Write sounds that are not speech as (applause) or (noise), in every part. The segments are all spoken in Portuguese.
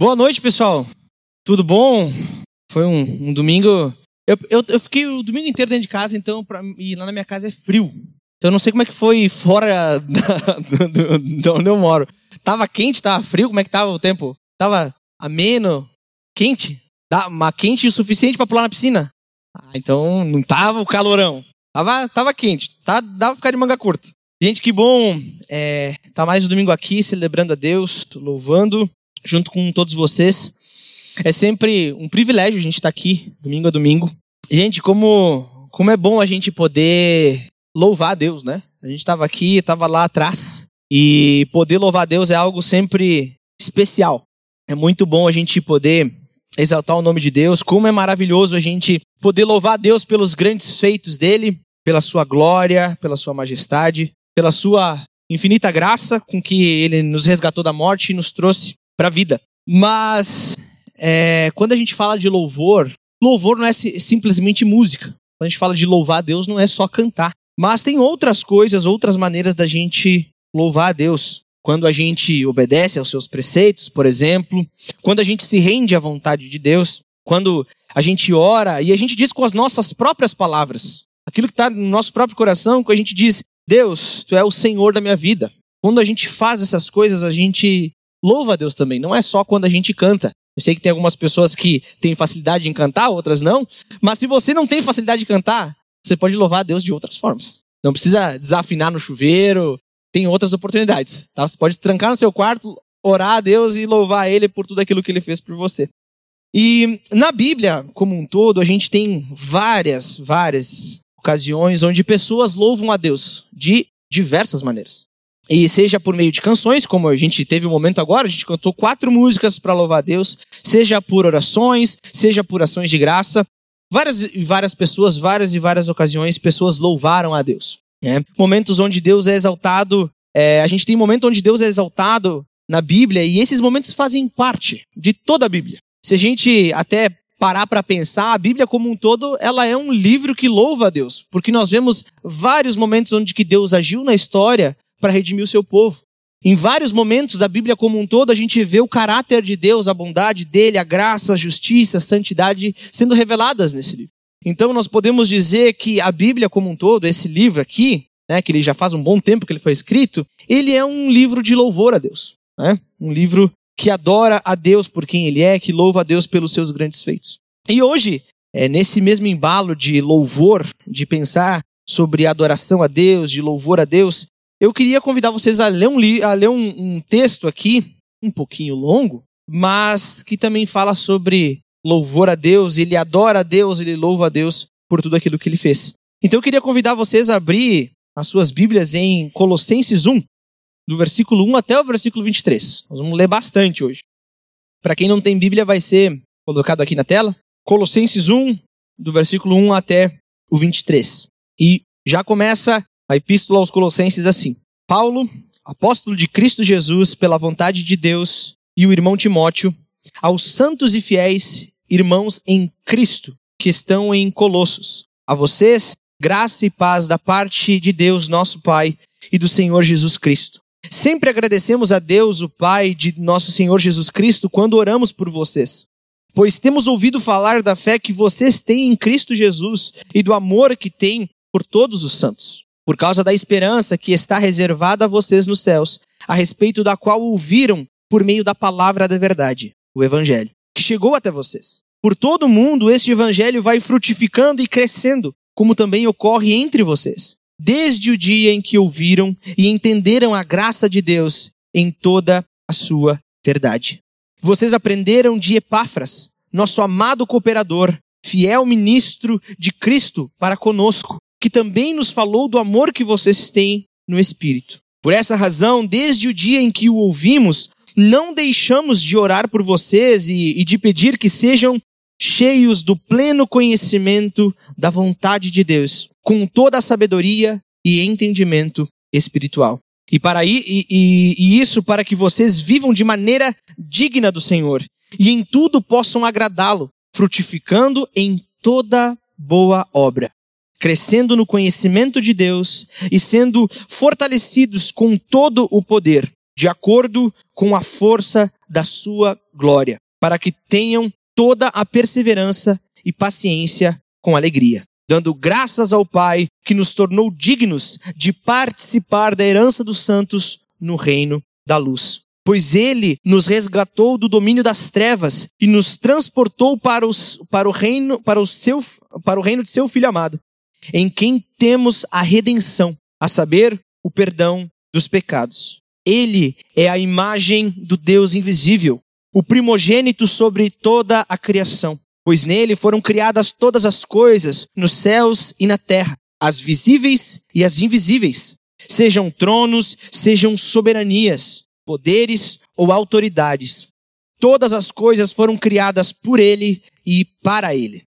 Boa noite, pessoal. Tudo bom? Foi um, um domingo. Eu, eu, eu, fiquei o domingo inteiro dentro de casa, então, pra, e lá na minha casa é frio. Então eu não sei como é que foi fora (laughs) da, do, de onde eu moro. Tava quente, tava frio, como é que tava o tempo? Tava ameno, quente? Mas quente o suficiente para pular na piscina? Ah, então não tava o calorão. Tava, tava quente. Tá, dava pra ficar de manga curta. Gente, que bom é, tá mais um domingo aqui, celebrando a Deus, louvando junto com todos vocês. É sempre um privilégio a gente estar aqui, domingo a domingo. Gente, como, como é bom a gente poder louvar a Deus, né? A gente estava aqui, estava lá atrás, e poder louvar a Deus é algo sempre especial. É muito bom a gente poder exaltar o nome de Deus. Como é maravilhoso a gente poder louvar a Deus pelos grandes feitos dele, pela sua glória, pela sua majestade, pela sua infinita graça com que ele nos resgatou da morte e nos trouxe para a vida. Mas é, quando a gente fala de louvor, louvor não é simplesmente música. Quando a gente fala de louvar a Deus, não é só cantar. Mas tem outras coisas, outras maneiras da gente louvar a Deus. Quando a gente obedece aos seus preceitos, por exemplo, quando a gente se rende à vontade de Deus, quando a gente ora e a gente diz com as nossas próprias palavras, aquilo que está no nosso próprio coração, quando a gente diz: Deus, tu é o Senhor da minha vida. Quando a gente faz essas coisas, a gente louva a Deus também. Não é só quando a gente canta. Eu sei que tem algumas pessoas que têm facilidade em cantar, outras não. Mas se você não tem facilidade de cantar, você pode louvar a Deus de outras formas. Não precisa desafinar no chuveiro. Tem outras oportunidades. Tá? Você pode trancar no seu quarto, orar a Deus e louvar Ele por tudo aquilo que Ele fez por você. E na Bíblia, como um todo, a gente tem várias, várias ocasiões onde pessoas louvam a Deus de diversas maneiras. E seja por meio de canções, como a gente teve um momento agora, a gente cantou quatro músicas para louvar a Deus, seja por orações, seja por ações de graça. Várias e várias pessoas, várias e várias ocasiões, pessoas louvaram a Deus. Né? Momentos onde Deus é exaltado, é, a gente tem momentos onde Deus é exaltado na Bíblia e esses momentos fazem parte de toda a Bíblia. Se a gente até parar para pensar, a Bíblia como um todo, ela é um livro que louva a Deus, porque nós vemos vários momentos onde que Deus agiu na história para redimir o seu povo. Em vários momentos da Bíblia como um todo, a gente vê o caráter de Deus, a bondade dele, a graça, a justiça, a santidade sendo reveladas nesse livro. Então nós podemos dizer que a Bíblia como um todo, esse livro aqui, né, que ele já faz um bom tempo que ele foi escrito, ele é um livro de louvor a Deus. Né? Um livro que adora a Deus por quem ele é, que louva a Deus pelos seus grandes feitos. E hoje, é, nesse mesmo embalo de louvor, de pensar sobre adoração a Deus, de louvor a Deus, eu queria convidar vocês a ler, um, a ler um, um texto aqui, um pouquinho longo, mas que também fala sobre louvor a Deus, ele adora a Deus, ele louva a Deus por tudo aquilo que ele fez. Então eu queria convidar vocês a abrir as suas Bíblias em Colossenses 1, do versículo 1 até o versículo 23. Nós vamos ler bastante hoje. Para quem não tem Bíblia, vai ser colocado aqui na tela. Colossenses 1, do versículo 1 até o 23. E já começa a epístola aos Colossenses assim: Paulo, apóstolo de Cristo Jesus, pela vontade de Deus, e o irmão Timóteo, aos santos e fiéis irmãos em Cristo que estão em Colossos. A vocês, graça e paz da parte de Deus, nosso Pai, e do Senhor Jesus Cristo. Sempre agradecemos a Deus, o Pai de nosso Senhor Jesus Cristo, quando oramos por vocês. Pois temos ouvido falar da fé que vocês têm em Cristo Jesus e do amor que têm por todos os santos por causa da esperança que está reservada a vocês nos céus, a respeito da qual ouviram por meio da palavra da verdade, o Evangelho, que chegou até vocês. Por todo o mundo, este Evangelho vai frutificando e crescendo, como também ocorre entre vocês, desde o dia em que ouviram e entenderam a graça de Deus em toda a sua verdade. Vocês aprenderam de Epáfras, nosso amado cooperador, fiel ministro de Cristo para conosco, que também nos falou do amor que vocês têm no Espírito. Por essa razão, desde o dia em que o ouvimos, não deixamos de orar por vocês e, e de pedir que sejam cheios do pleno conhecimento da vontade de Deus, com toda a sabedoria e entendimento espiritual. E para e, e, e, isso para que vocês vivam de maneira digna do Senhor e em tudo possam agradá-lo, frutificando em toda boa obra crescendo no conhecimento de Deus e sendo fortalecidos com todo o poder, de acordo com a força da sua glória, para que tenham toda a perseverança e paciência com alegria, dando graças ao Pai que nos tornou dignos de participar da herança dos santos no reino da luz. Pois ele nos resgatou do domínio das trevas e nos transportou para, os, para, o reino, para, o seu, para o reino de seu Filho amado, em quem temos a redenção, a saber, o perdão dos pecados. Ele é a imagem do Deus invisível, o primogênito sobre toda a criação, pois nele foram criadas todas as coisas, nos céus e na terra, as visíveis e as invisíveis, sejam tronos, sejam soberanias, poderes ou autoridades. Todas as coisas foram criadas por ele e para ele.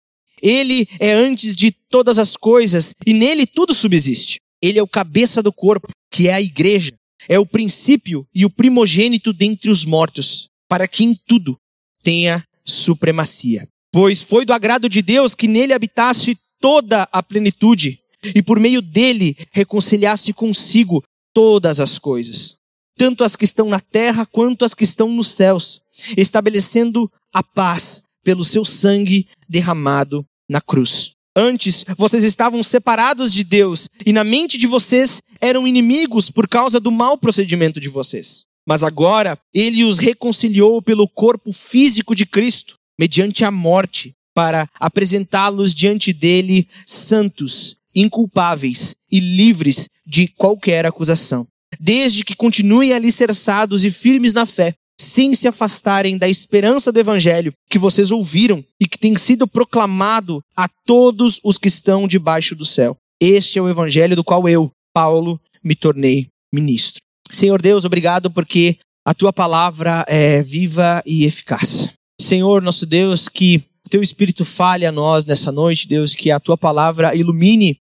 Ele é antes de todas as coisas e nele tudo subsiste. Ele é o cabeça do corpo, que é a igreja. É o princípio e o primogênito dentre os mortos, para que em tudo tenha supremacia. Pois foi do agrado de Deus que nele habitasse toda a plenitude, e por meio dele reconciliasse consigo todas as coisas, tanto as que estão na terra quanto as que estão nos céus, estabelecendo a paz pelo seu sangue derramado na cruz. Antes, vocês estavam separados de Deus e na mente de vocês eram inimigos por causa do mau procedimento de vocês. Mas agora, ele os reconciliou pelo corpo físico de Cristo, mediante a morte, para apresentá-los diante dele santos, inculpáveis e livres de qualquer acusação. Desde que continuem alicerçados e firmes na fé, sem se afastarem da esperança do evangelho que vocês ouviram e que tem sido proclamado a todos os que estão debaixo do céu. Este é o evangelho do qual eu, Paulo, me tornei ministro. Senhor Deus, obrigado porque a tua palavra é viva e eficaz. Senhor, nosso Deus, que teu espírito fale a nós nessa noite, Deus, que a tua palavra ilumine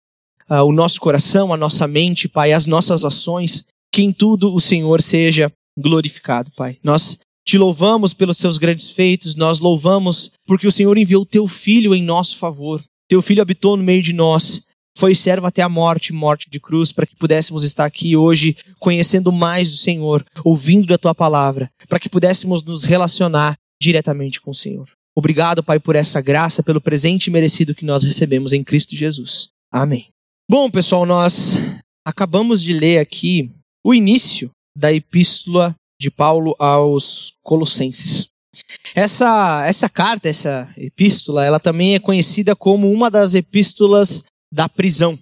uh, o nosso coração, a nossa mente, Pai, as nossas ações, que em tudo o Senhor seja glorificado, Pai. Nós te louvamos pelos seus grandes feitos, nós louvamos porque o Senhor enviou teu filho em nosso favor. Teu filho habitou no meio de nós, foi servo até a morte, morte de cruz, para que pudéssemos estar aqui hoje conhecendo mais o Senhor, ouvindo da tua palavra, para que pudéssemos nos relacionar diretamente com o Senhor. Obrigado, Pai, por essa graça, pelo presente merecido que nós recebemos em Cristo Jesus. Amém. Bom, pessoal, nós acabamos de ler aqui o início da epístola de Paulo aos Colossenses. Essa, essa carta, essa epístola, ela também é conhecida como uma das epístolas da prisão.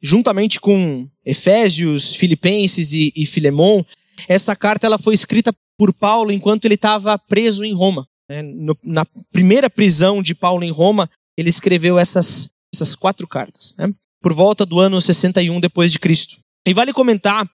Juntamente com Efésios, Filipenses e, e Filemon, essa carta ela foi escrita por Paulo enquanto ele estava preso em Roma. É, no, na primeira prisão de Paulo em Roma, ele escreveu essas, essas quatro cartas, né? por volta do ano 61 depois de Cristo. E vale comentar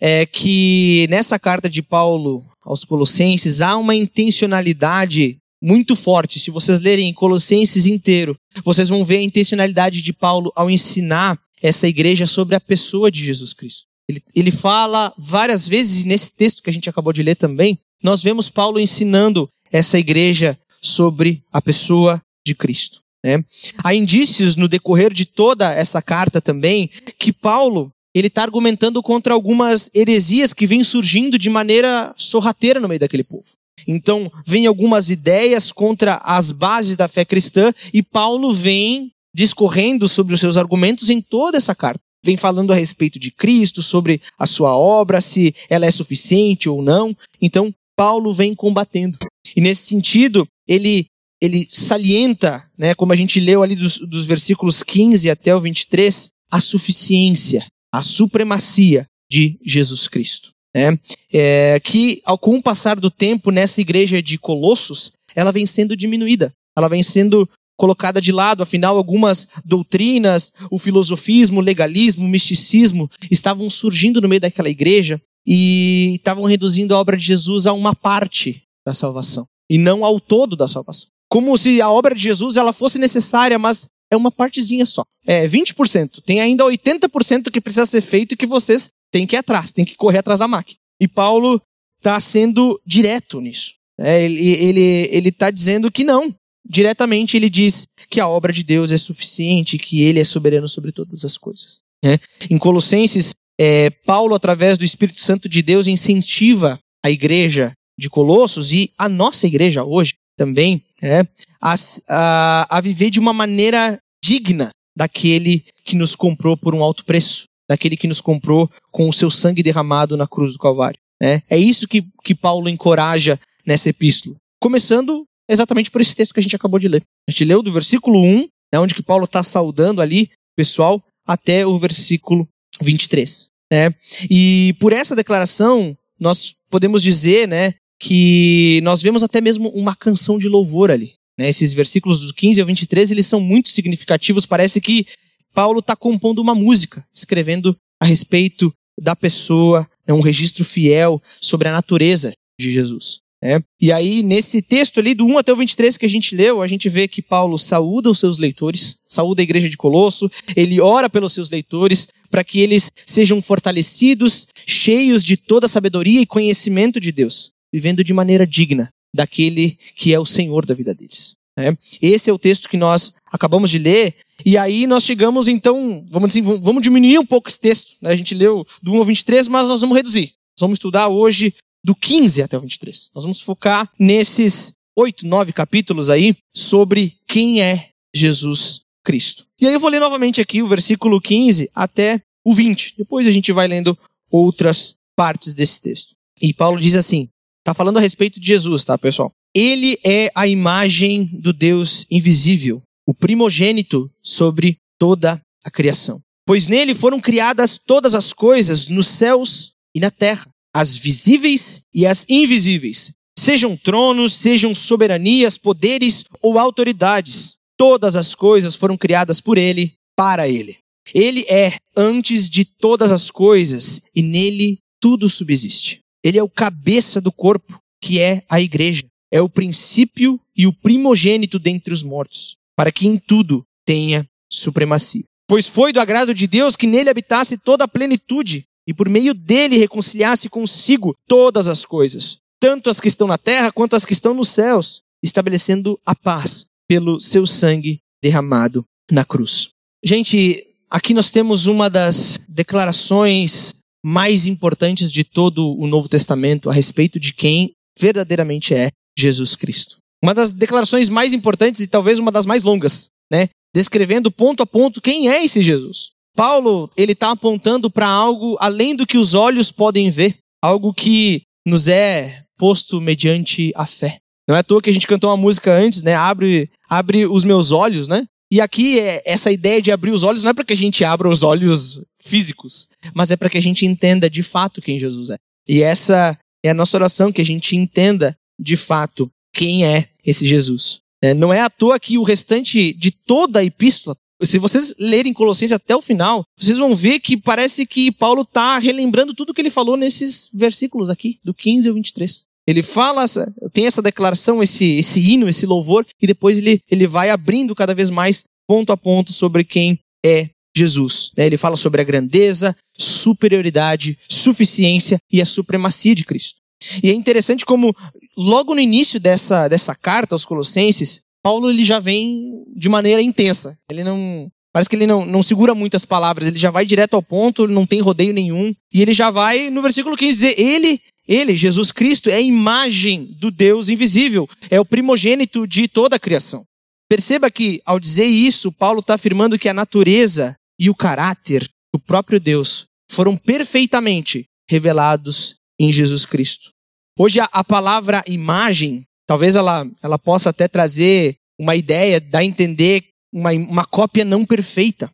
é que nessa carta de Paulo aos Colossenses há uma intencionalidade muito forte. Se vocês lerem Colossenses inteiro, vocês vão ver a intencionalidade de Paulo ao ensinar essa igreja sobre a pessoa de Jesus Cristo. Ele, ele fala várias vezes, nesse texto que a gente acabou de ler também, nós vemos Paulo ensinando essa igreja sobre a pessoa de Cristo. Né? Há indícios no decorrer de toda essa carta também que Paulo ele está argumentando contra algumas heresias que vêm surgindo de maneira sorrateira no meio daquele povo. Então, vem algumas ideias contra as bases da fé cristã e Paulo vem discorrendo sobre os seus argumentos em toda essa carta. Vem falando a respeito de Cristo, sobre a sua obra, se ela é suficiente ou não. Então, Paulo vem combatendo. E nesse sentido, ele ele salienta, né, como a gente leu ali dos, dos versículos 15 até o 23, a suficiência a supremacia de Jesus Cristo. Né? É, que, ao, com o passar do tempo, nessa igreja de Colossos, ela vem sendo diminuída, ela vem sendo colocada de lado, afinal, algumas doutrinas, o filosofismo, o legalismo, o misticismo, estavam surgindo no meio daquela igreja e estavam reduzindo a obra de Jesus a uma parte da salvação e não ao todo da salvação. Como se a obra de Jesus ela fosse necessária, mas é uma partezinha só. É 20%. Tem ainda 80% que precisa ser feito e que vocês têm que ir atrás, têm que correr atrás da máquina. E Paulo está sendo direto nisso. É, ele ele ele está dizendo que não. Diretamente ele diz que a obra de Deus é suficiente, que ele é soberano sobre todas as coisas. É. Em Colossenses, é, Paulo, através do Espírito Santo de Deus, incentiva a igreja de Colossos e a nossa igreja hoje também é a, a, a viver de uma maneira digna daquele que nos comprou por um alto preço, daquele que nos comprou com o seu sangue derramado na cruz do Calvário. Né? É isso que, que Paulo encoraja nessa epístola. Começando exatamente por esse texto que a gente acabou de ler. A gente leu do versículo 1, né, onde que Paulo está saudando ali pessoal, até o versículo 23. Né? E por essa declaração, nós podemos dizer né, que nós vemos até mesmo uma canção de louvor ali. Né? Esses versículos dos 15 ao 23, eles são muito significativos. Parece que Paulo está compondo uma música, escrevendo a respeito da pessoa, né, um registro fiel sobre a natureza de Jesus. É. E aí, nesse texto ali, do 1 até o 23 que a gente leu, a gente vê que Paulo saúda os seus leitores, saúda a igreja de Colosso, ele ora pelos seus leitores para que eles sejam fortalecidos, cheios de toda sabedoria e conhecimento de Deus, vivendo de maneira digna daquele que é o Senhor da vida deles. É. Esse é o texto que nós acabamos de ler, e aí nós chegamos então, vamos, assim, vamos diminuir um pouco esse texto. Né? A gente leu do 1 ao 23, mas nós vamos reduzir. Nós vamos estudar hoje do 15 até o 23. Nós vamos focar nesses oito, nove capítulos aí sobre quem é Jesus Cristo. E aí eu vou ler novamente aqui o versículo 15 até o 20. Depois a gente vai lendo outras partes desse texto. E Paulo diz assim: está falando a respeito de Jesus, tá, pessoal? Ele é a imagem do Deus invisível, o primogênito sobre toda a criação. Pois nele foram criadas todas as coisas nos céus e na terra as visíveis e as invisíveis, sejam tronos, sejam soberanias, poderes ou autoridades. Todas as coisas foram criadas por ele, para ele. Ele é antes de todas as coisas e nele tudo subsiste. Ele é o cabeça do corpo, que é a igreja. É o princípio e o primogênito dentre os mortos, para que em tudo tenha supremacia. Pois foi do agrado de Deus que nele habitasse toda a plenitude, e por meio dele reconciliasse consigo todas as coisas, tanto as que estão na terra quanto as que estão nos céus, estabelecendo a paz pelo seu sangue derramado na cruz. Gente, aqui nós temos uma das declarações mais importantes de todo o Novo Testamento a respeito de quem verdadeiramente é Jesus Cristo. Uma das declarações mais importantes e talvez uma das mais longas, né? Descrevendo ponto a ponto quem é esse Jesus. Paulo, ele está apontando para algo além do que os olhos podem ver, algo que nos é posto mediante a fé. Não é à toa que a gente cantou uma música antes, né? Abre, abre os meus olhos, né? E aqui é essa ideia de abrir os olhos não é para que a gente abra os olhos físicos, mas é para que a gente entenda de fato quem Jesus é. E essa é a nossa oração, que a gente entenda de fato quem é esse Jesus. É, não é à toa que o restante de toda a epístola se vocês lerem Colossenses até o final, vocês vão ver que parece que Paulo está relembrando tudo que ele falou nesses versículos aqui, do 15 ao 23. Ele fala, tem essa declaração, esse, esse hino, esse louvor, e depois ele, ele vai abrindo cada vez mais, ponto a ponto, sobre quem é Jesus. Ele fala sobre a grandeza, superioridade, suficiência e a supremacia de Cristo. E é interessante como, logo no início dessa, dessa carta aos Colossenses, Paulo ele já vem de maneira intensa. Ele não. Parece que ele não, não segura muitas palavras, ele já vai direto ao ponto, não tem rodeio nenhum. E ele já vai, no versículo 15, dizer: Ele, ele, Jesus Cristo, é a imagem do Deus invisível, é o primogênito de toda a criação. Perceba que, ao dizer isso, Paulo está afirmando que a natureza e o caráter do próprio Deus foram perfeitamente revelados em Jesus Cristo. Hoje, a, a palavra imagem Talvez ela, ela possa até trazer uma ideia, dar a entender uma, uma cópia não perfeita.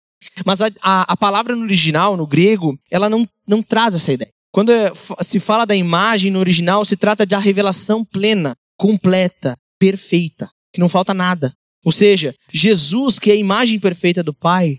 Mas a, a, a, palavra no original, no grego, ela não, não traz essa ideia. Quando é, se fala da imagem no original, se trata de a revelação plena, completa, perfeita, que não falta nada. Ou seja, Jesus, que é a imagem perfeita do Pai,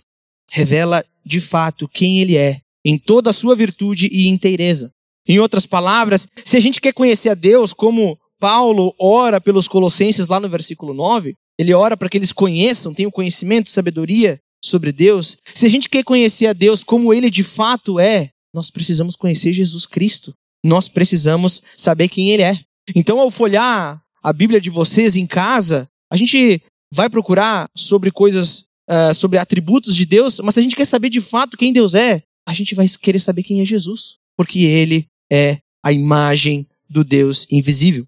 revela de fato quem ele é, em toda a sua virtude e inteireza. Em outras palavras, se a gente quer conhecer a Deus como Paulo ora pelos colossenses lá no versículo 9, ele ora para que eles conheçam, tenham conhecimento, sabedoria sobre Deus. Se a gente quer conhecer a Deus como ele de fato é, nós precisamos conhecer Jesus Cristo. Nós precisamos saber quem ele é. Então, ao folhar a Bíblia de vocês em casa, a gente vai procurar sobre coisas, uh, sobre atributos de Deus, mas se a gente quer saber de fato quem Deus é, a gente vai querer saber quem é Jesus, porque ele é a imagem do Deus invisível.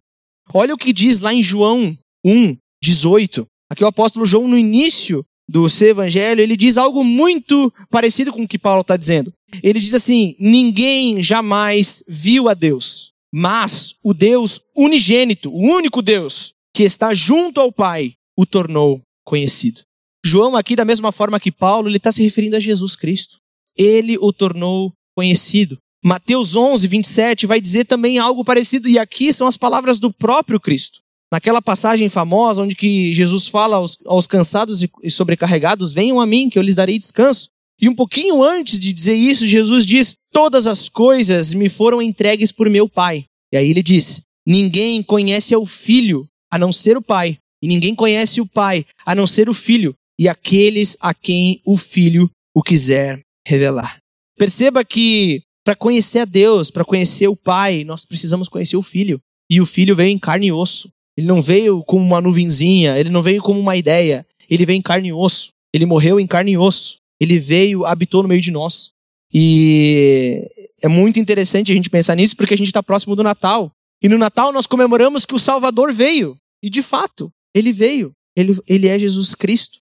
Olha o que diz lá em João 1, 18. Aqui o apóstolo João, no início do seu evangelho, ele diz algo muito parecido com o que Paulo está dizendo. Ele diz assim: Ninguém jamais viu a Deus, mas o Deus unigênito, o único Deus, que está junto ao Pai, o tornou conhecido. João, aqui, da mesma forma que Paulo, ele está se referindo a Jesus Cristo. Ele o tornou conhecido. Mateus 11, 27 vai dizer também algo parecido, e aqui são as palavras do próprio Cristo. Naquela passagem famosa onde que Jesus fala aos, aos cansados e sobrecarregados, venham a mim que eu lhes darei descanso. E um pouquinho antes de dizer isso, Jesus diz, todas as coisas me foram entregues por meu Pai. E aí ele diz, ninguém conhece o Filho a não ser o Pai, e ninguém conhece o Pai a não ser o Filho, e aqueles a quem o Filho o quiser revelar. Perceba que para conhecer a Deus, para conhecer o Pai, nós precisamos conhecer o Filho. E o Filho veio em carne e osso. Ele não veio como uma nuvenzinha, ele não veio como uma ideia. Ele veio em carne e osso. Ele morreu em carne e osso. Ele veio, habitou no meio de nós. E é muito interessante a gente pensar nisso porque a gente está próximo do Natal. E no Natal nós comemoramos que o Salvador veio. E de fato, ele veio. Ele, ele é Jesus Cristo.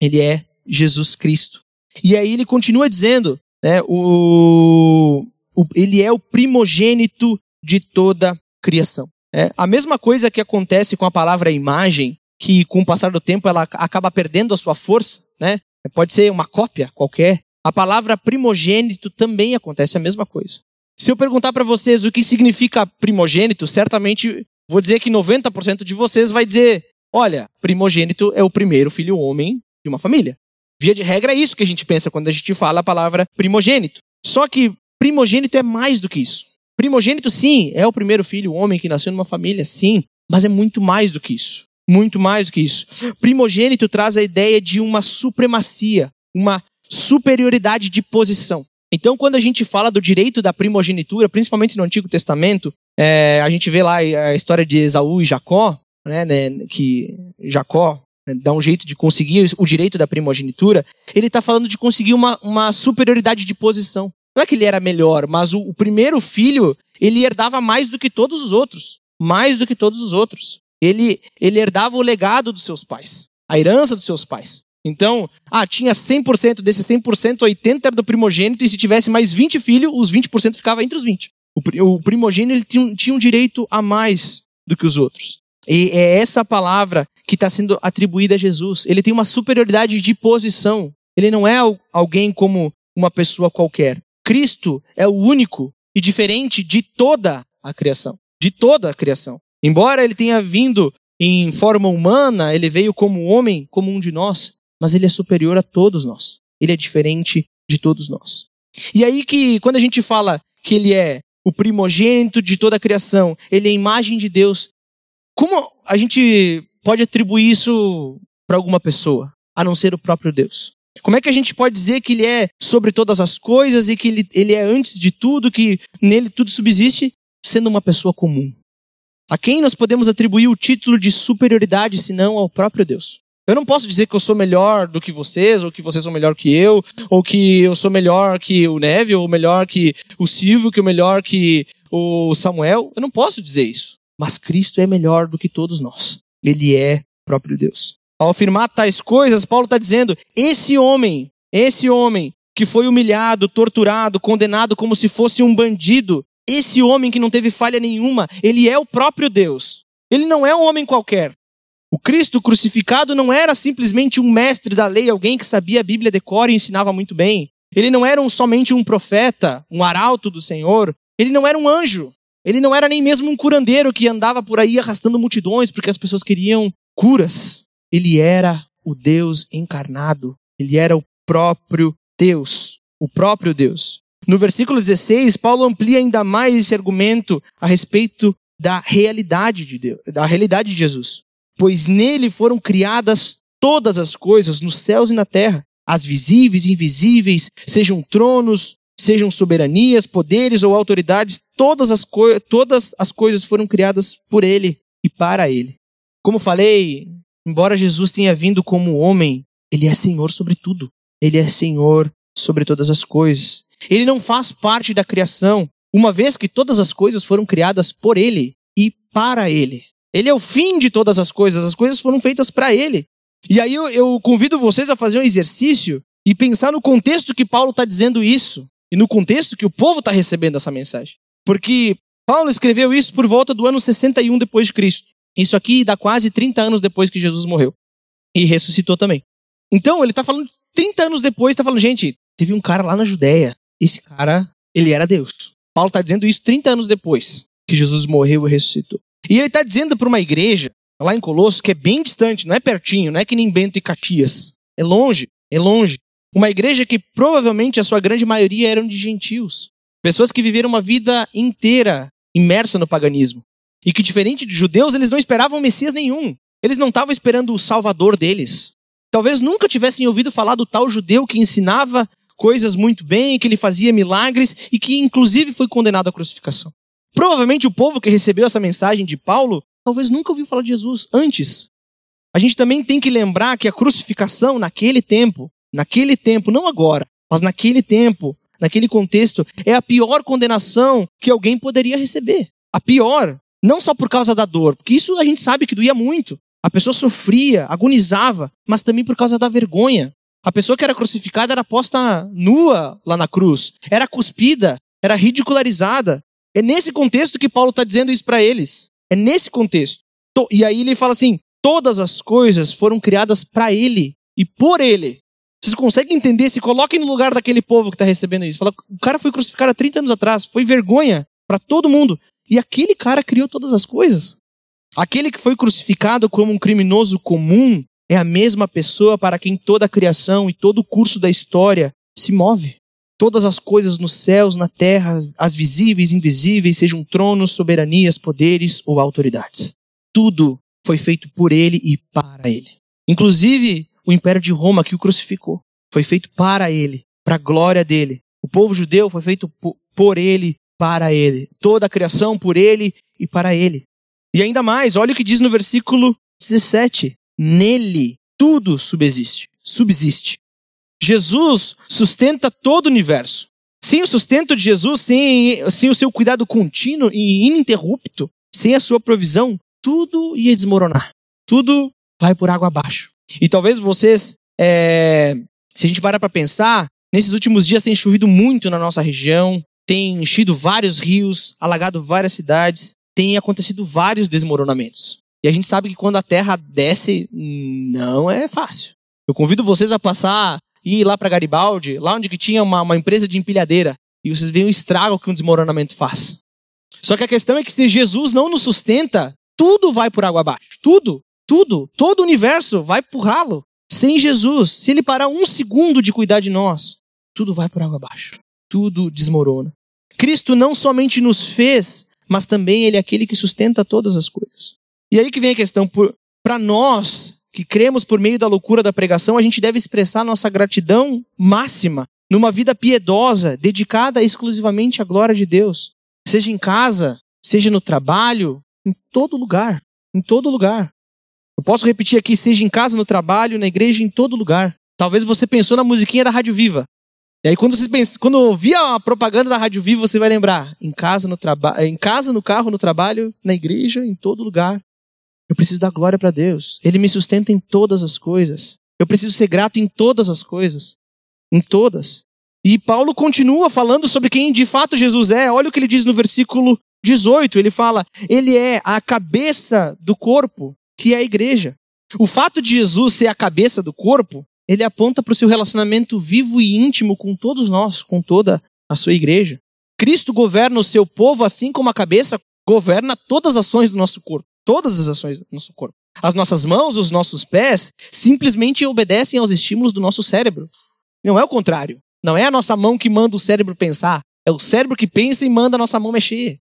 Ele é Jesus Cristo. E aí ele continua dizendo né, o, o, ele é o primogênito de toda criação. É, a mesma coisa que acontece com a palavra imagem, que com o passar do tempo ela acaba perdendo a sua força, né? Pode ser uma cópia qualquer. A palavra primogênito também acontece a mesma coisa. Se eu perguntar para vocês o que significa primogênito, certamente vou dizer que 90% de vocês vai dizer: olha, primogênito é o primeiro filho homem de uma família. Via de regra é isso que a gente pensa quando a gente fala a palavra primogênito. Só que primogênito é mais do que isso. Primogênito, sim, é o primeiro filho, o homem que nasceu numa família, sim, mas é muito mais do que isso. Muito mais do que isso. Primogênito traz a ideia de uma supremacia, uma superioridade de posição. Então, quando a gente fala do direito da primogenitura, principalmente no Antigo Testamento, é, a gente vê lá a história de Esaú e Jacó, né, né, que Jacó né, dá um jeito de conseguir o direito da primogenitura, ele está falando de conseguir uma, uma superioridade de posição. Não é que ele era melhor, mas o, o primeiro filho, ele herdava mais do que todos os outros. Mais do que todos os outros. Ele, ele herdava o legado dos seus pais, a herança dos seus pais. Então, ah, tinha 100%, desses 100%, 80% era do primogênito, e se tivesse mais 20 filhos, os 20% ficava entre os 20. O, o primogênito ele tinha, tinha um direito a mais do que os outros. E é essa palavra que está sendo atribuída a Jesus. Ele tem uma superioridade de posição. Ele não é alguém como uma pessoa qualquer. Cristo é o único e diferente de toda a criação. De toda a criação. Embora ele tenha vindo em forma humana, ele veio como homem, como um de nós, mas ele é superior a todos nós. Ele é diferente de todos nós. E aí que, quando a gente fala que ele é o primogênito de toda a criação, ele é a imagem de Deus, como a gente pode atribuir isso para alguma pessoa, a não ser o próprio Deus? Como é que a gente pode dizer que ele é sobre todas as coisas e que ele, ele é antes de tudo, que nele tudo subsiste, sendo uma pessoa comum? A quem nós podemos atribuir o título de superioridade, senão ao próprio Deus? Eu não posso dizer que eu sou melhor do que vocês, ou que vocês são melhor que eu, ou que eu sou melhor que o Neve, ou melhor que o Silvio, que o melhor que o Samuel. Eu não posso dizer isso. Mas Cristo é melhor do que todos nós. Ele é próprio Deus. Ao afirmar tais coisas, Paulo está dizendo: esse homem, esse homem que foi humilhado, torturado, condenado como se fosse um bandido, esse homem que não teve falha nenhuma, ele é o próprio Deus. Ele não é um homem qualquer. O Cristo crucificado não era simplesmente um mestre da lei, alguém que sabia a Bíblia de cor e ensinava muito bem. Ele não era um, somente um profeta, um arauto do Senhor. Ele não era um anjo. Ele não era nem mesmo um curandeiro que andava por aí arrastando multidões porque as pessoas queriam curas. Ele era o Deus encarnado. Ele era o próprio Deus. O próprio Deus. No versículo 16, Paulo amplia ainda mais esse argumento a respeito da realidade de Deus, da realidade de Jesus. Pois nele foram criadas todas as coisas nos céus e na terra, as visíveis e invisíveis, sejam tronos, sejam soberanias, poderes ou autoridades, todas as, todas as coisas foram criadas por Ele e para Ele. Como falei, embora Jesus tenha vindo como homem, Ele é Senhor sobre tudo. Ele é Senhor sobre todas as coisas. Ele não faz parte da criação. uma vez que todas as coisas foram criadas por ele e para ele. Ele é o fim de todas as coisas, as coisas foram feitas para ele. E aí eu, eu, convido vocês a fazer um exercício e pensar no contexto que Paulo está dizendo isso e no contexto que o povo está recebendo essa mensagem. Porque Paulo escreveu isso por volta do ano 61 depois de Cristo. Isso aqui dá quase 30 anos depois que Jesus morreu e ressuscitou também. Então ele está falando 30 anos depois, está falando, gente, teve um cara lá na Judéia. Esse cara, ele era Deus. Paulo está dizendo isso 30 anos depois que Jesus morreu e ressuscitou. E ele está dizendo para uma igreja lá em Colossos que é bem distante, não é pertinho, não é que nem Bento e Caxias. É longe, é longe. Uma igreja que provavelmente a sua grande maioria eram de gentios. Pessoas que viveram uma vida inteira imersa no paganismo. E que, diferente de judeus, eles não esperavam Messias nenhum. Eles não estavam esperando o salvador deles. Talvez nunca tivessem ouvido falar do tal judeu que ensinava coisas muito bem, que ele fazia milagres e que, inclusive, foi condenado à crucificação. Provavelmente o povo que recebeu essa mensagem de Paulo talvez nunca ouviu falar de Jesus antes. A gente também tem que lembrar que a crucificação naquele tempo naquele tempo, não agora, mas naquele tempo, naquele contexto, é a pior condenação que alguém poderia receber. A pior, não só por causa da dor, porque isso a gente sabe que doía muito. A pessoa sofria, agonizava, mas também por causa da vergonha. A pessoa que era crucificada era posta nua lá na cruz, era cuspida, era ridicularizada. É nesse contexto que Paulo está dizendo isso para eles. É nesse contexto. E aí ele fala assim: todas as coisas foram criadas para ele e por ele. Vocês conseguem entender? Se coloquem no lugar daquele povo que está recebendo isso. Fala, o cara foi crucificado há 30 anos atrás, foi vergonha para todo mundo. E aquele cara criou todas as coisas. Aquele que foi crucificado como um criminoso comum é a mesma pessoa para quem toda a criação e todo o curso da história se move. Todas as coisas nos céus, na terra, as visíveis invisíveis, sejam tronos, soberanias, poderes ou autoridades. Tudo foi feito por ele e para ele. Inclusive, o império de Roma que o crucificou. Foi feito para ele, para a glória dele. O povo judeu foi feito por ele, para ele. Toda a criação por ele e para ele. E ainda mais, olha o que diz no versículo 17: Nele tudo subsiste. Subsiste. Jesus sustenta todo o universo. Sem o sustento de Jesus, sem, sem o seu cuidado contínuo e ininterrupto, sem a sua provisão, tudo ia desmoronar. Tudo vai por água abaixo. E talvez vocês, é, se a gente parar para pensar, nesses últimos dias tem chovido muito na nossa região, tem enchido vários rios, alagado várias cidades, tem acontecido vários desmoronamentos. E a gente sabe que quando a terra desce, não é fácil. Eu convido vocês a passar e ir lá para Garibaldi, lá onde que tinha uma, uma empresa de empilhadeira, e vocês veem o estrago que um desmoronamento faz. Só que a questão é que se Jesus não nos sustenta, tudo vai por água abaixo. Tudo. Tudo, todo o universo vai por ralo. Sem Jesus, se ele parar um segundo de cuidar de nós, tudo vai por água abaixo. Tudo desmorona. Cristo não somente nos fez, mas também ele é aquele que sustenta todas as coisas. E aí que vem a questão, para nós que cremos por meio da loucura da pregação, a gente deve expressar nossa gratidão máxima numa vida piedosa, dedicada exclusivamente à glória de Deus. Seja em casa, seja no trabalho, em todo lugar, em todo lugar. Eu posso repetir aqui, seja em casa, no trabalho, na igreja, em todo lugar. Talvez você pensou na musiquinha da Rádio Viva. E aí quando você pensa, quando ouvir a propaganda da Rádio Viva, você vai lembrar, em casa, no trabalho, em casa, no carro, no trabalho, na igreja, em todo lugar. Eu preciso dar glória para Deus. Ele me sustenta em todas as coisas. Eu preciso ser grato em todas as coisas. Em todas. E Paulo continua falando sobre quem de fato Jesus é. Olha o que ele diz no versículo 18. Ele fala: Ele é a cabeça do corpo que é a igreja. O fato de Jesus ser a cabeça do corpo, ele aponta para o seu relacionamento vivo e íntimo com todos nós, com toda a sua igreja. Cristo governa o seu povo assim como a cabeça governa todas as ações do nosso corpo. Todas as ações do nosso corpo. As nossas mãos, os nossos pés, simplesmente obedecem aos estímulos do nosso cérebro. Não é o contrário. Não é a nossa mão que manda o cérebro pensar. É o cérebro que pensa e manda a nossa mão mexer.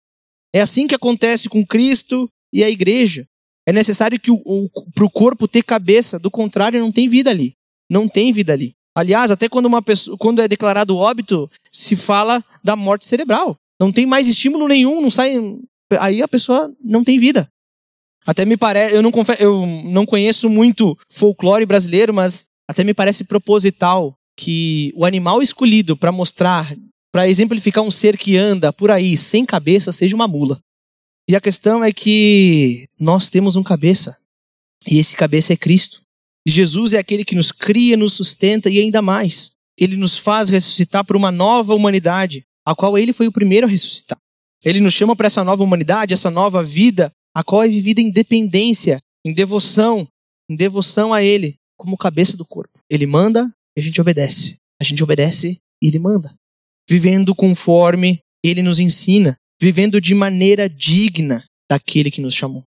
É assim que acontece com Cristo e a igreja. É necessário que o, o, para o corpo ter cabeça, do contrário, não tem vida ali. Não tem vida ali. Aliás, até quando, uma pessoa, quando é declarado óbito, se fala da morte cerebral. Não tem mais estímulo nenhum, não sai. Aí a pessoa não tem vida. Até me parece, eu não, confesso, eu não conheço muito folclore brasileiro, mas até me parece proposital que o animal escolhido para mostrar para exemplificar um ser que anda por aí sem cabeça, seja uma mula. E a questão é que nós temos um cabeça. E esse cabeça é Cristo. Jesus é aquele que nos cria, nos sustenta e ainda mais. Ele nos faz ressuscitar para uma nova humanidade, a qual ele foi o primeiro a ressuscitar. Ele nos chama para essa nova humanidade, essa nova vida, a qual é vivida em dependência, em devoção, em devoção a ele, como cabeça do corpo. Ele manda e a gente obedece. A gente obedece e ele manda. Vivendo conforme ele nos ensina, vivendo de maneira digna daquele que nos chamou.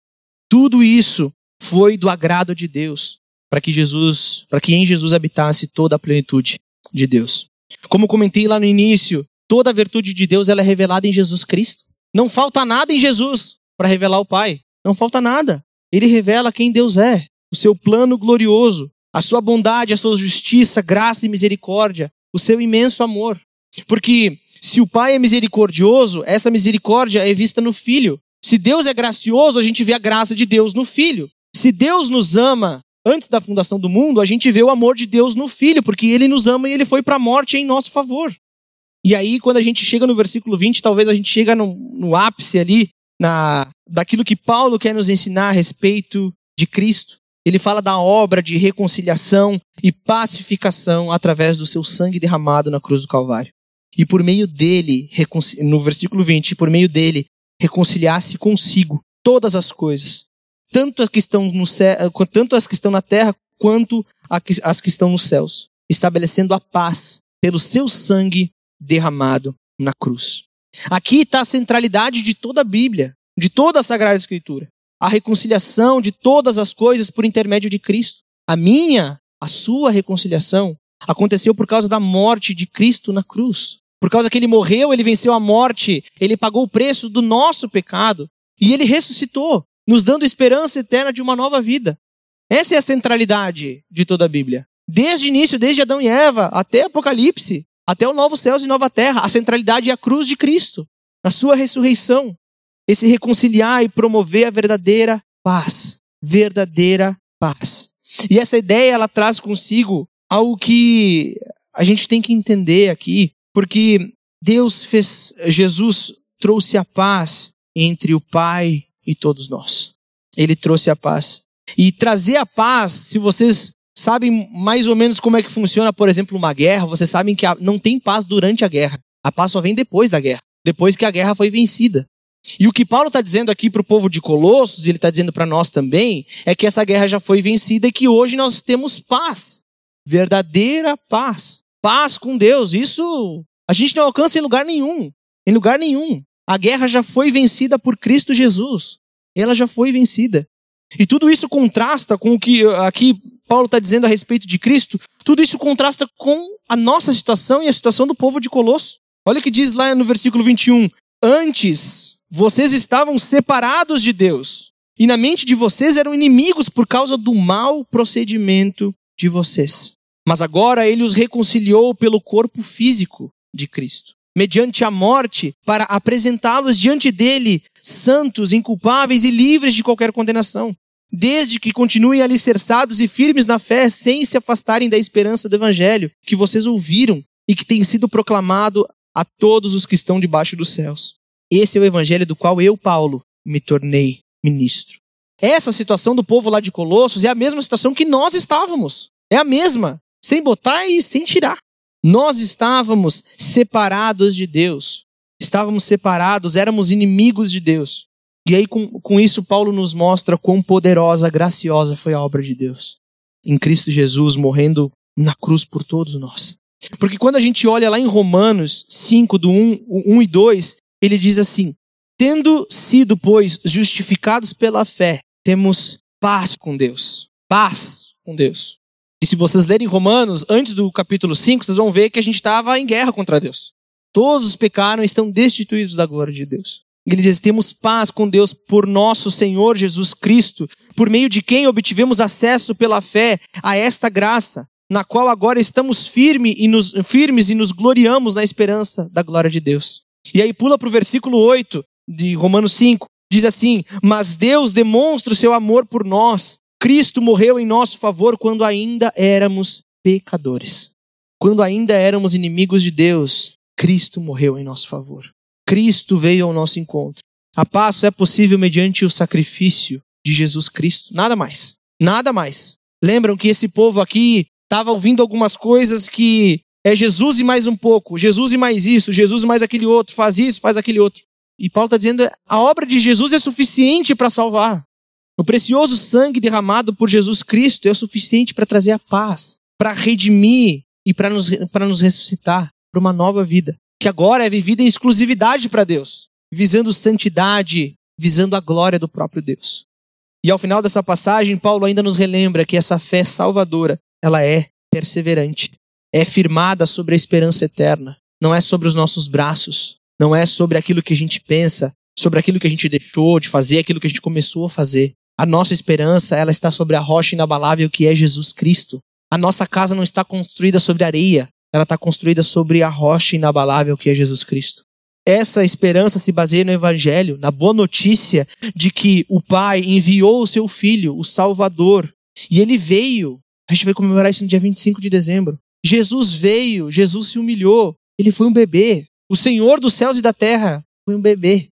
Tudo isso foi do agrado de Deus, para que Jesus, para que em Jesus habitasse toda a plenitude de Deus. Como comentei lá no início, toda a virtude de Deus ela é revelada em Jesus Cristo. Não falta nada em Jesus para revelar o Pai. Não falta nada. Ele revela quem Deus é, o seu plano glorioso, a sua bondade, a sua justiça, graça e misericórdia, o seu imenso amor. Porque se o Pai é misericordioso, essa misericórdia é vista no Filho. Se Deus é gracioso, a gente vê a graça de Deus no Filho. Se Deus nos ama antes da fundação do mundo, a gente vê o amor de Deus no Filho, porque ele nos ama e ele foi para a morte em nosso favor. E aí, quando a gente chega no versículo 20, talvez a gente chega no, no ápice ali, na, daquilo que Paulo quer nos ensinar a respeito de Cristo. Ele fala da obra de reconciliação e pacificação através do seu sangue derramado na cruz do Calvário. E por meio dele, no versículo 20, por meio dele, reconciliar-se consigo todas as coisas, tanto as que estão no céu, tanto as que estão na terra quanto as que estão nos céus, estabelecendo a paz pelo seu sangue derramado na cruz. Aqui está a centralidade de toda a Bíblia, de toda a Sagrada Escritura. A reconciliação de todas as coisas por intermédio de Cristo. A minha, a sua reconciliação aconteceu por causa da morte de Cristo na cruz. Por causa que ele morreu, ele venceu a morte, ele pagou o preço do nosso pecado e ele ressuscitou, nos dando esperança eterna de uma nova vida. Essa é a centralidade de toda a Bíblia. Desde o início, desde Adão e Eva até Apocalipse, até o novo céus e nova terra. A centralidade é a cruz de Cristo, a sua ressurreição. Esse reconciliar e promover a verdadeira paz. Verdadeira paz. E essa ideia, ela traz consigo algo que a gente tem que entender aqui, porque Deus fez, Jesus trouxe a paz entre o Pai e todos nós. Ele trouxe a paz. E trazer a paz, se vocês sabem mais ou menos como é que funciona, por exemplo, uma guerra, vocês sabem que não tem paz durante a guerra. A paz só vem depois da guerra, depois que a guerra foi vencida. E o que Paulo está dizendo aqui para o povo de Colossos, ele está dizendo para nós também, é que essa guerra já foi vencida e que hoje nós temos paz. Verdadeira paz. Paz com Deus. Isso a gente não alcança em lugar nenhum. Em lugar nenhum. A guerra já foi vencida por Cristo Jesus. Ela já foi vencida. E tudo isso contrasta com o que aqui Paulo está dizendo a respeito de Cristo, tudo isso contrasta com a nossa situação e a situação do povo de Colosso. Olha o que diz lá no versículo 21. Antes, vocês estavam separados de Deus, e na mente de vocês eram inimigos por causa do mau procedimento de vocês. Mas agora ele os reconciliou pelo corpo físico de Cristo, mediante a morte, para apresentá-los diante dele santos, inculpáveis e livres de qualquer condenação desde que continuem alicerçados e firmes na fé, sem se afastarem da esperança do evangelho que vocês ouviram e que tem sido proclamado a todos os que estão debaixo dos céus. Esse é o evangelho do qual eu, Paulo, me tornei ministro. Essa situação do povo lá de Colossos é a mesma situação que nós estávamos. É a mesma, sem botar e sem tirar. Nós estávamos separados de Deus. Estávamos separados, éramos inimigos de Deus. E aí, com, com isso, Paulo nos mostra quão poderosa, graciosa foi a obra de Deus. Em Cristo Jesus, morrendo na cruz por todos nós. Porque quando a gente olha lá em Romanos 5, do 1, 1 e 2, ele diz assim: Tendo sido, pois, justificados pela fé, temos paz com Deus. Paz com Deus. E se vocês lerem Romanos, antes do capítulo 5, vocês vão ver que a gente estava em guerra contra Deus. Todos os pecaram e estão destituídos da glória de Deus. Ele diz: temos paz com Deus por nosso Senhor Jesus Cristo, por meio de quem obtivemos acesso pela fé a esta graça, na qual agora estamos firme e nos, firmes e nos gloriamos na esperança da glória de Deus. E aí pula para o versículo 8 de Romanos 5, diz assim: Mas Deus demonstra o seu amor por nós. Cristo morreu em nosso favor quando ainda éramos pecadores. Quando ainda éramos inimigos de Deus, Cristo morreu em nosso favor. Cristo veio ao nosso encontro. A paz é possível mediante o sacrifício de Jesus Cristo. Nada mais. Nada mais. Lembram que esse povo aqui estava ouvindo algumas coisas que é Jesus e mais um pouco, Jesus e mais isso, Jesus e mais aquele outro, faz isso, faz aquele outro. E Paulo está dizendo a obra de Jesus é suficiente para salvar. O precioso sangue derramado por Jesus Cristo é o suficiente para trazer a paz, para redimir e para nos, nos ressuscitar para uma nova vida, que agora é vivida em exclusividade para Deus, visando santidade, visando a glória do próprio Deus. E ao final dessa passagem, Paulo ainda nos relembra que essa fé salvadora, ela é perseverante, é firmada sobre a esperança eterna, não é sobre os nossos braços, não é sobre aquilo que a gente pensa, sobre aquilo que a gente deixou de fazer, aquilo que a gente começou a fazer. A nossa esperança, ela está sobre a rocha inabalável que é Jesus Cristo. A nossa casa não está construída sobre areia, ela está construída sobre a rocha inabalável que é Jesus Cristo. Essa esperança se baseia no Evangelho, na boa notícia de que o Pai enviou o seu Filho, o Salvador, e ele veio. A gente vai comemorar isso no dia 25 de dezembro. Jesus veio, Jesus se humilhou, ele foi um bebê. O Senhor dos céus e da terra foi um bebê.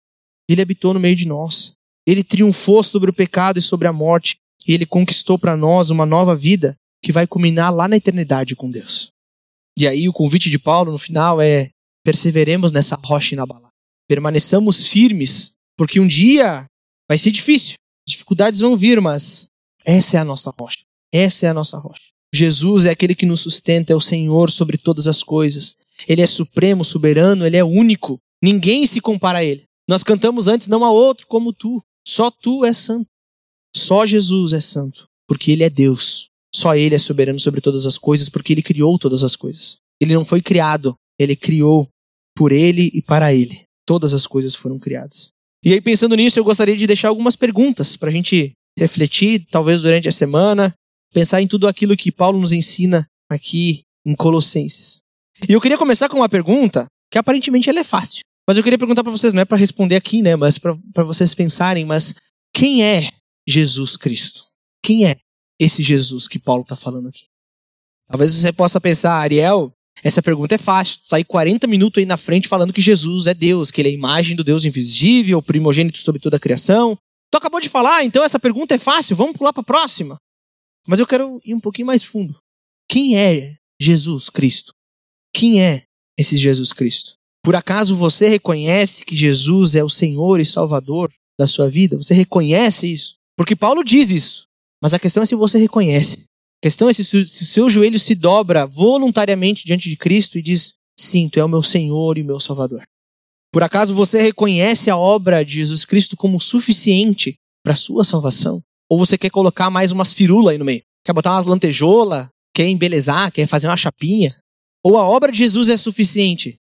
Ele habitou no meio de nós. Ele triunfou sobre o pecado e sobre a morte. E ele conquistou para nós uma nova vida que vai culminar lá na eternidade com Deus. E aí o convite de Paulo no final é: perseveremos nessa rocha inabalável. Permaneçamos firmes, porque um dia vai ser difícil. Dificuldades vão vir, mas essa é a nossa rocha. Essa é a nossa rocha. Jesus é aquele que nos sustenta, é o Senhor sobre todas as coisas. Ele é supremo, soberano, ele é único. Ninguém se compara a ele. Nós cantamos antes, não há outro como tu. Só tu és santo. Só Jesus é santo, porque ele é Deus. Só ele é soberano sobre todas as coisas, porque ele criou todas as coisas. Ele não foi criado, ele criou por ele e para ele. Todas as coisas foram criadas. E aí, pensando nisso, eu gostaria de deixar algumas perguntas para a gente refletir, talvez durante a semana, pensar em tudo aquilo que Paulo nos ensina aqui em Colossenses. E eu queria começar com uma pergunta que aparentemente ela é fácil. Mas eu queria perguntar para vocês, não é para responder aqui, né, mas para vocês pensarem, mas quem é Jesus Cristo? Quem é esse Jesus que Paulo está falando aqui? Talvez você possa pensar, Ariel, essa pergunta é fácil. Está aí 40 minutos aí na frente falando que Jesus é Deus, que ele é a imagem do Deus invisível, primogênito sobre toda a criação. Tu acabou de falar, então essa pergunta é fácil, vamos pular para a próxima. Mas eu quero ir um pouquinho mais fundo. Quem é Jesus Cristo? Quem é esse Jesus Cristo? Por acaso você reconhece que Jesus é o Senhor e Salvador da sua vida? Você reconhece isso? Porque Paulo diz isso. Mas a questão é se você reconhece. A questão é se, o seu joelho se dobra voluntariamente diante de Cristo e diz: Sim, tu é o meu Senhor e meu Salvador. Por acaso você reconhece a obra de Jesus Cristo como suficiente para a sua salvação? Ou você quer colocar mais umas firulas aí no meio? Quer botar umas lantejoulas? Quer embelezar? Quer fazer uma chapinha? Ou a obra de Jesus é suficiente?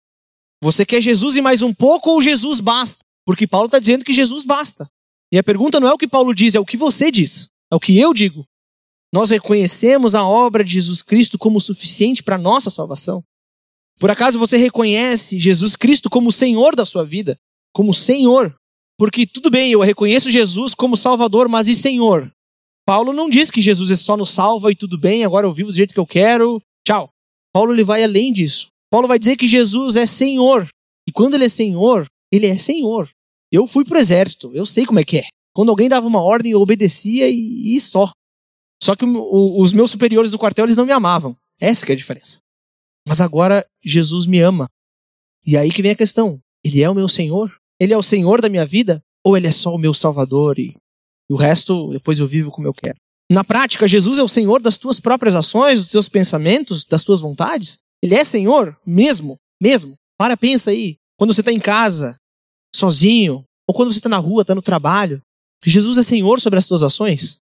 Você quer Jesus e mais um pouco ou Jesus basta? Porque Paulo está dizendo que Jesus basta. E a pergunta não é o que Paulo diz, é o que você diz. É o que eu digo. Nós reconhecemos a obra de Jesus Cristo como suficiente para nossa salvação. Por acaso você reconhece Jesus Cristo como Senhor da sua vida? Como Senhor? Porque tudo bem, eu reconheço Jesus como Salvador, mas e Senhor? Paulo não diz que Jesus é só nos salva e tudo bem, agora eu vivo do jeito que eu quero, tchau. Paulo ele vai além disso. Paulo vai dizer que Jesus é Senhor. E quando ele é Senhor, ele é Senhor. Eu fui pro exército, eu sei como é que é. Quando alguém dava uma ordem, eu obedecia e, e só. Só que o, o, os meus superiores do quartel, eles não me amavam. Essa é a diferença. Mas agora Jesus me ama. E aí que vem a questão. Ele é o meu Senhor? Ele é o Senhor da minha vida? Ou ele é só o meu Salvador e, e o resto depois eu vivo como eu quero? Na prática, Jesus é o Senhor das tuas próprias ações, dos teus pensamentos, das tuas vontades? Ele é Senhor mesmo? Mesmo? Para, pensa aí. Quando você está em casa, sozinho, ou quando você está na rua, está no trabalho, Jesus é Senhor sobre as tuas ações?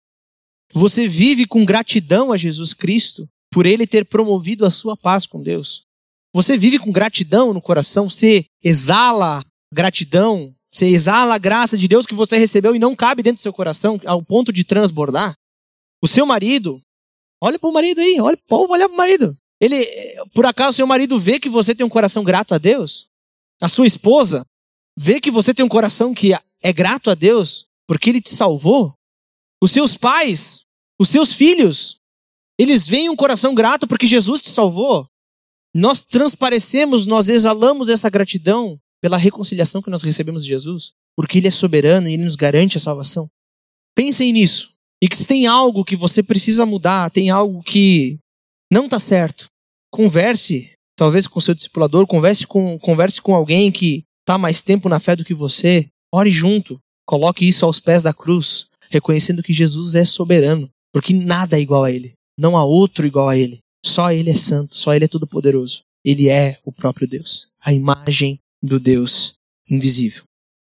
Você vive com gratidão a Jesus Cristo por ele ter promovido a sua paz com Deus? Você vive com gratidão no coração? Você exala gratidão? Você exala a graça de Deus que você recebeu e não cabe dentro do seu coração ao ponto de transbordar? O seu marido, olha para o marido aí, olha, olha para o marido. Ele, por acaso, seu marido vê que você tem um coração grato a Deus? A sua esposa vê que você tem um coração que é grato a Deus porque ele te salvou? Os seus pais, os seus filhos, eles veem um coração grato porque Jesus te salvou? nós transparecemos, nós exalamos essa gratidão pela reconciliação que nós recebemos de Jesus, porque Ele é soberano e Ele nos garante a salvação. Pensem nisso. E que se tem algo que você precisa mudar, tem algo que não está certo, converse, talvez com seu discipulador, converse com, converse com alguém que está mais tempo na fé do que você, ore junto, coloque isso aos pés da cruz, reconhecendo que Jesus é soberano, porque nada é igual a Ele, não há outro igual a Ele. Só Ele é santo, só Ele é todo-poderoso. Ele é o próprio Deus, a imagem do Deus invisível.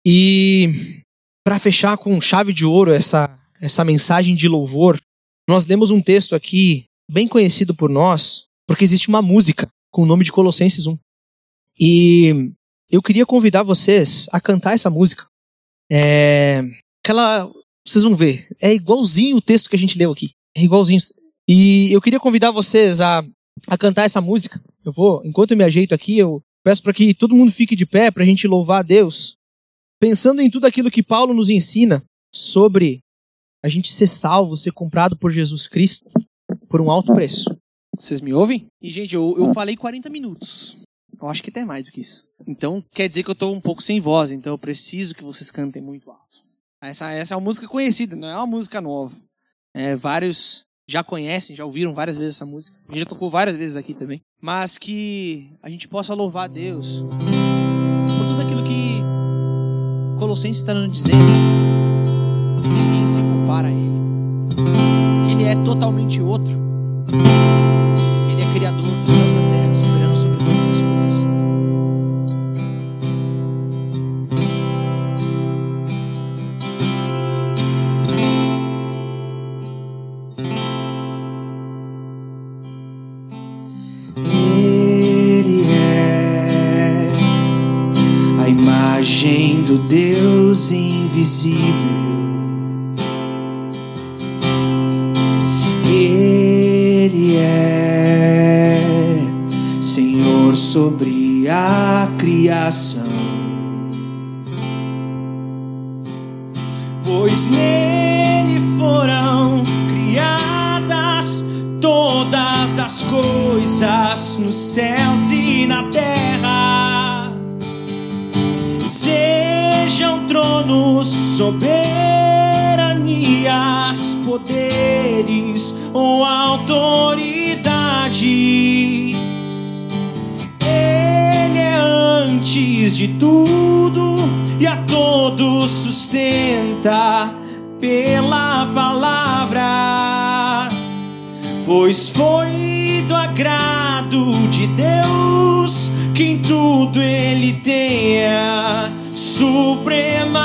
E para fechar com chave de ouro essa, essa mensagem de louvor, nós lemos um texto aqui bem conhecido por nós, porque existe uma música com o nome de Colossenses 1. E eu queria convidar vocês a cantar essa música. É, aquela, vocês vão ver, é igualzinho o texto que a gente leu aqui. É igualzinho. E eu queria convidar vocês a, a cantar essa música. Eu vou, enquanto eu me ajeito aqui, eu peço para que todo mundo fique de pé para a gente louvar a Deus, pensando em tudo aquilo que Paulo nos ensina sobre a gente ser salvo, ser comprado por Jesus Cristo por um alto preço. Vocês me ouvem? E, gente, eu, eu falei 40 minutos. Eu acho que até mais do que isso. Então, quer dizer que eu tô um pouco sem voz, então eu preciso que vocês cantem muito alto. Essa, essa é uma música conhecida, não é uma música nova. É, vários já conhecem, já ouviram várias vezes essa música. A gente já tocou várias vezes aqui também. Mas que a gente possa louvar a Deus por tudo aquilo que Colossenses está nos dizendo. Ninguém se compara a Ele. Ele é totalmente outro. Criação. Pois nele foram criadas todas as coisas nos céus e na terra. Sejam tronos, soberanias, poderes ou autoridades. Tudo e a todos sustenta pela palavra. Pois foi do agrado de Deus que em tudo ele tenha supremacia.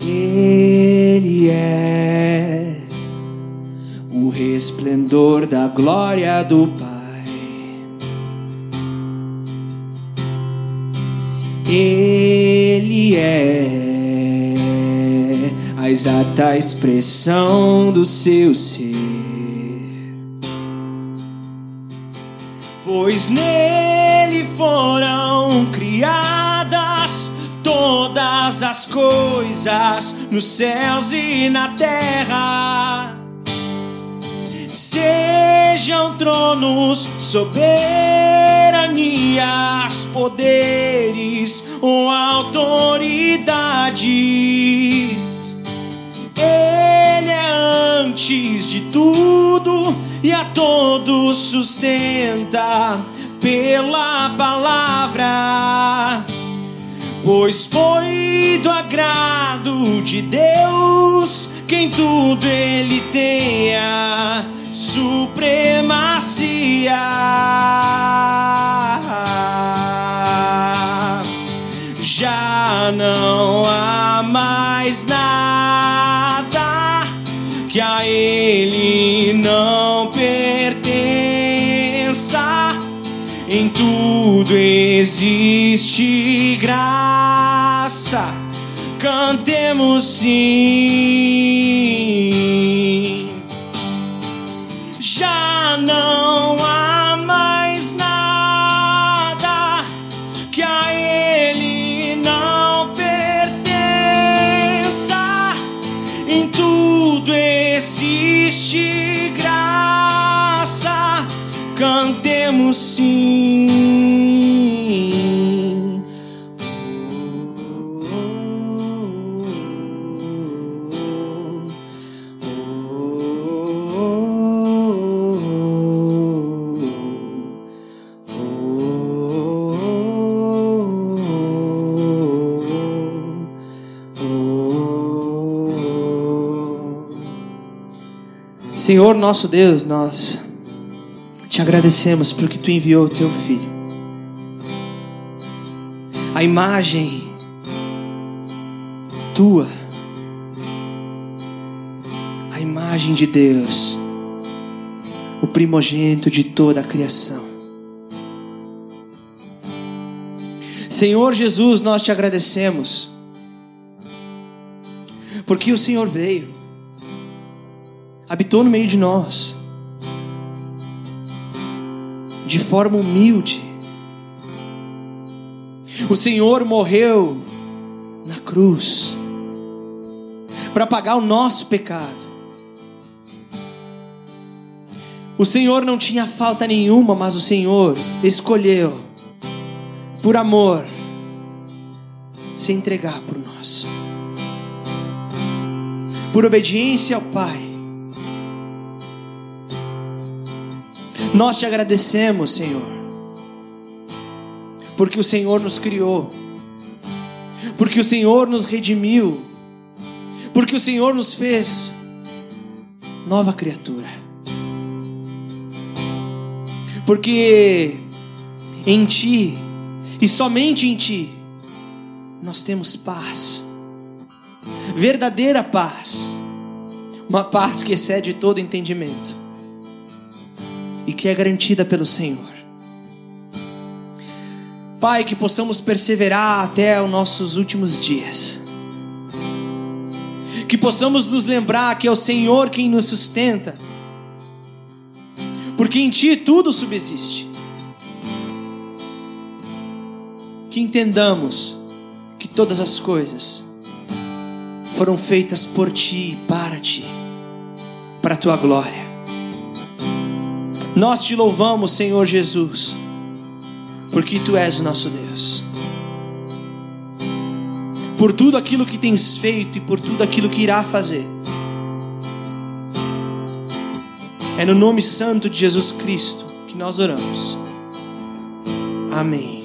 Ele é resplendor da glória do Pai. Ele é a exata expressão do seu ser. Pois nele foram criadas todas as coisas nos céus e na terra. Sejam tronos, soberanias, poderes ou autoridades. Ele é antes de tudo e a todos sustenta pela palavra. Pois foi do agrado de Deus que em tudo ele tenha supremacia. Já não há mais nada que a ele não pertença. Em tudo existe graça. Cantemos sim. Senhor nosso Deus, nós te agradecemos porque tu enviou o teu filho. A imagem tua, a imagem de Deus, o primogênito de toda a criação. Senhor Jesus, nós te agradecemos, porque o Senhor veio, habitou no meio de nós, de forma humilde. O Senhor morreu na cruz para pagar o nosso pecado. O Senhor não tinha falta nenhuma, mas o Senhor escolheu, por amor, se entregar por nós. Por obediência ao Pai. Nós te agradecemos, Senhor, porque o Senhor nos criou, porque o Senhor nos redimiu, porque o Senhor nos fez nova criatura. Porque em Ti, e somente em Ti, nós temos paz, verdadeira paz, uma paz que excede todo entendimento e que é garantida pelo Senhor. Pai, que possamos perseverar até os nossos últimos dias. Que possamos nos lembrar que é o Senhor quem nos sustenta. Porque em Ti tudo subsiste. Que entendamos que todas as coisas foram feitas por Ti e para Ti, para a Tua glória. Nós te louvamos, Senhor Jesus, porque tu és o nosso Deus. Por tudo aquilo que tens feito e por tudo aquilo que irá fazer. É no nome santo de Jesus Cristo que nós oramos. Amém.